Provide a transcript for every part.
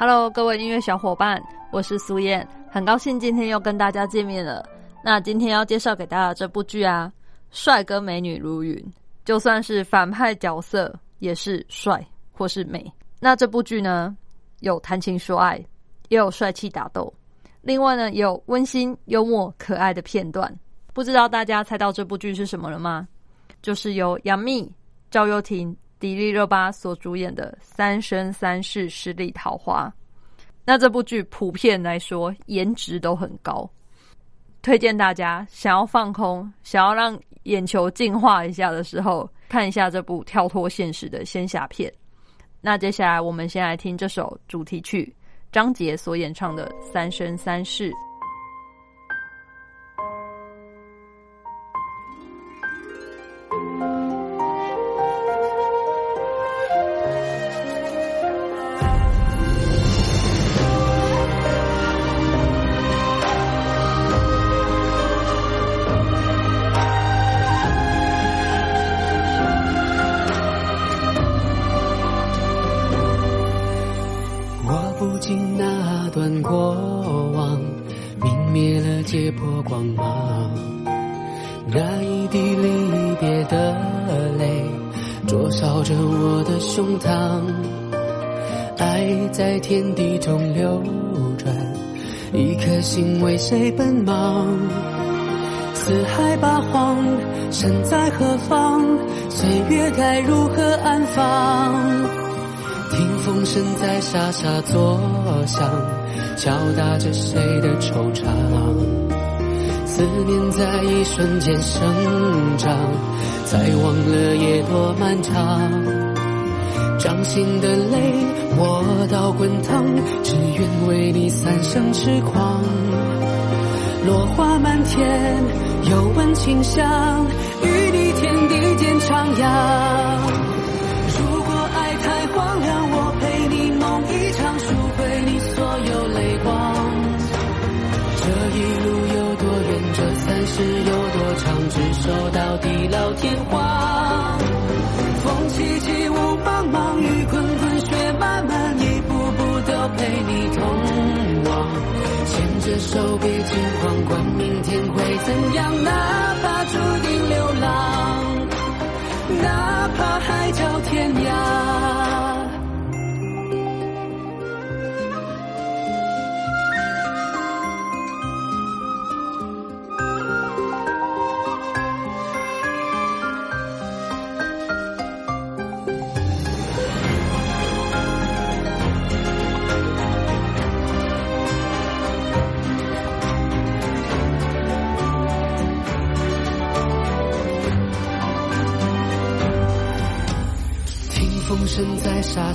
Hello，各位音乐小伙伴，我是苏燕，很高兴今天又跟大家见面了。那今天要介绍给大家这部剧啊，帅哥美女如云，就算是反派角色也是帅或是美。那这部剧呢，有谈情说爱，也有帅气打斗，另外呢，有温馨幽默可爱的片段。不知道大家猜到这部剧是什么了吗？就是由杨幂、赵又廷。迪丽热巴所主演的《三生三世十里桃花》，那这部剧普遍来说颜值都很高，推荐大家想要放空、想要让眼球净化一下的时候，看一下这部跳脱现实的仙侠片。那接下来我们先来听这首主题曲，张杰所演唱的《三生三世》。借破光芒，那一滴离别的泪，灼烧着我的胸膛。爱在天地中流转，一颗心为谁奔忙？四海八荒，身在何方？岁月该如何安放？听风声在沙沙作响，敲打着谁的惆怅？思念在一瞬间生长，才忘了夜多漫长。掌心的泪，我到滚烫，只愿为你三生痴狂。落花满天，又闻清香，与你天地间徜徉。执手到地老天荒。风起起，雾茫茫，雨滚滚，雪漫漫，一步步都陪你同往。牵着手，别惊慌，管明天会怎样，呢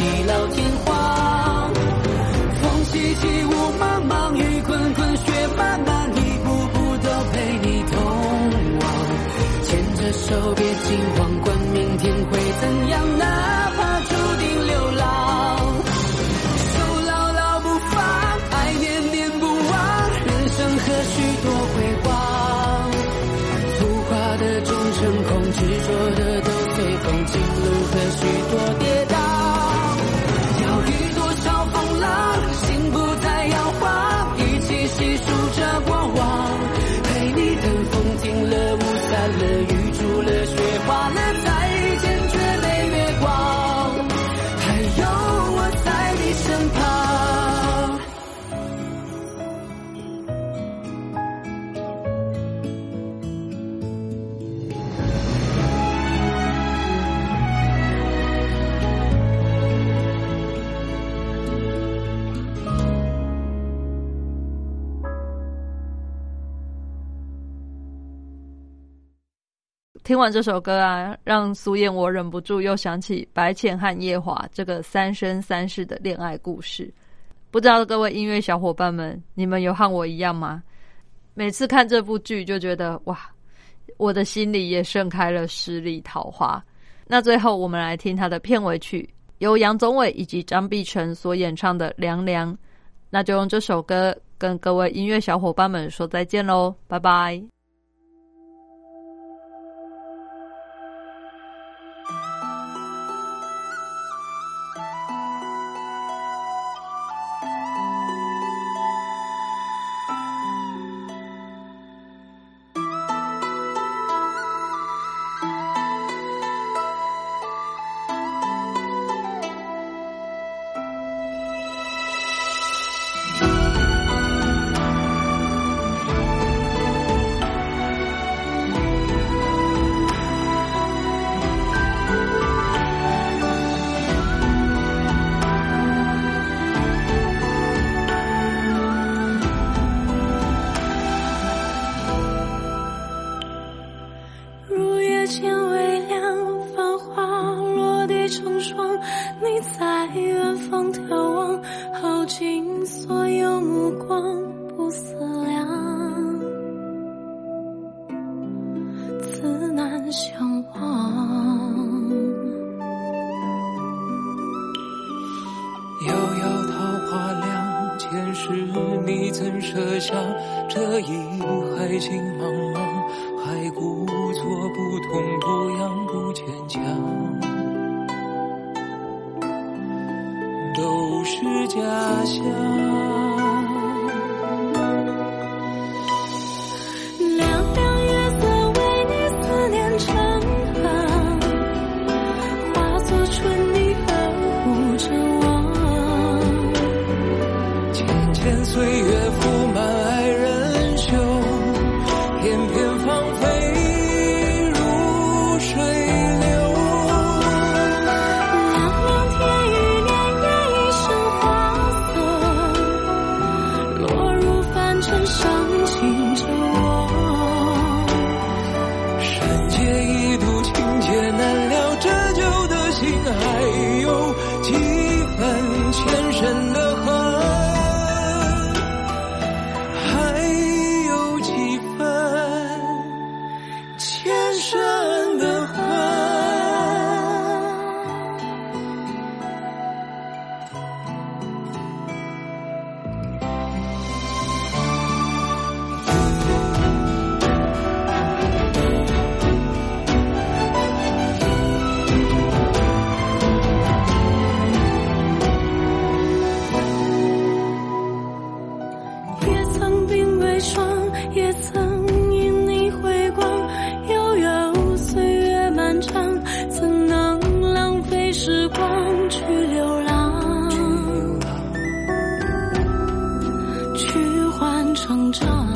地老天荒。风起起，雾茫茫，雨滚滚，雪漫漫，一步步都陪你同往。牵着手，别惊慌，管明天会怎样？呢听完这首歌啊，让苏燕我忍不住又想起白浅和夜华这个三生三世的恋爱故事。不知道各位音乐小伙伴们，你们有和我一样吗？每次看这部剧就觉得哇，我的心里也盛开了十里桃花。那最后我们来听他的片尾曲，由杨宗纬以及张碧晨所演唱的《凉凉》。那就用这首歌跟各位音乐小伙伴们说再见喽，拜拜。天微亮，繁花落地成霜。你在远方眺望，耗尽所有目光，不思量，自难相忘。遥遥桃花凉，前世你怎设下这一海情茫茫？太故作不痛不痒不牵强，都是假象。成长。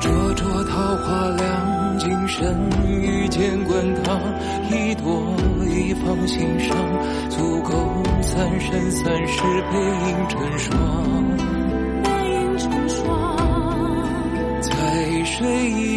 灼灼桃花凉，今生遇见滚烫，一朵一放心上，足够三生三世背影成双。背影成双，在谁？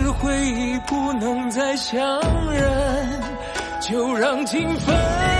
是回忆不能再相认，就让情分。